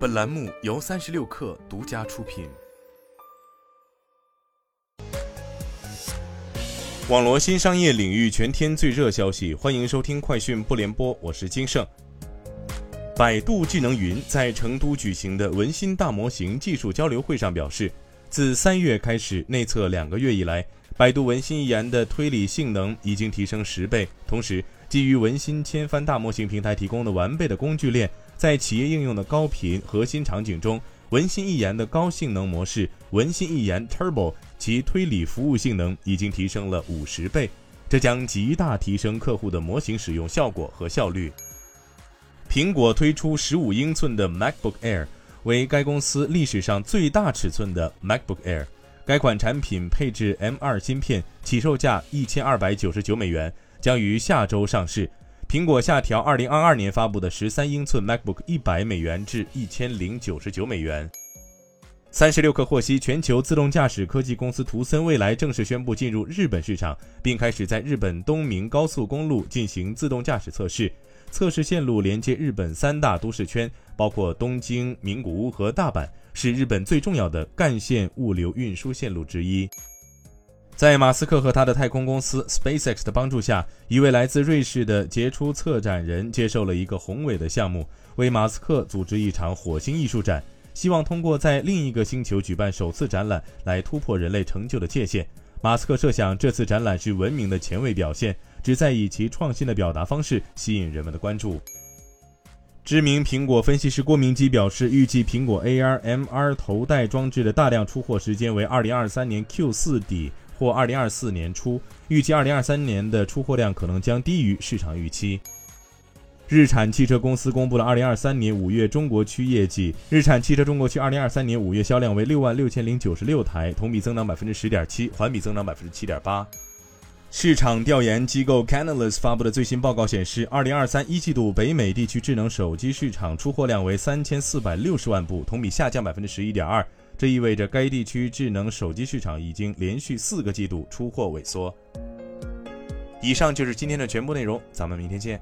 本栏目由三十六氪独家出品。网罗新商业领域全天最热消息，欢迎收听快讯不联播，我是金盛。百度智能云在成都举行的文心大模型技术交流会上表示，自三月开始内测两个月以来，百度文心一言的推理性能已经提升十倍，同时。基于文心千帆大模型平台提供的完备的工具链，在企业应用的高频核心场景中，文心一言的高性能模式文心一言 Turbo 其推理服务性能已经提升了五十倍，这将极大提升客户的模型使用效果和效率。苹果推出十五英寸的 MacBook Air，为该公司历史上最大尺寸的 MacBook Air。该款产品配置 M2 芯片，起售价一千二百九十九美元。将于下周上市。苹果下调2022年发布的13英寸 MacBook 100美元至1099美元。三十六氪获悉，全球自动驾驶科技公司图森未来正式宣布进入日本市场，并开始在日本东名高速公路进行自动驾驶测试。测试线路连接日本三大都市圈，包括东京、名古屋和大阪，是日本最重要的干线物流运输线路之一。在马斯克和他的太空公司 SpaceX 的帮助下，一位来自瑞士的杰出策展人接受了一个宏伟的项目，为马斯克组织一场火星艺术展，希望通过在另一个星球举办首次展览来突破人类成就的界限。马斯克设想，这次展览是文明的前卫表现，旨在以其创新的表达方式吸引人们的关注。知名苹果分析师郭明基表示，预计苹果 AR MR 头戴装置的大量出货时间为2023年 Q4 底。或二零二四年初，预计二零二三年的出货量可能将低于市场预期。日产汽车公司公布了二零二三年五月中国区业绩，日产汽车中国区二零二三年五月销量为六万六千零九十六台，同比增长百分之十点七，环比增长百分之七点八。市场调研机构 Canalys 发布的最新报告显示，二零二三一季度北美地区智能手机市场出货量为三千四百六十万部，同比下降百分之十一点二。这意味着该地区智能手机市场已经连续四个季度出货萎缩。以上就是今天的全部内容，咱们明天见。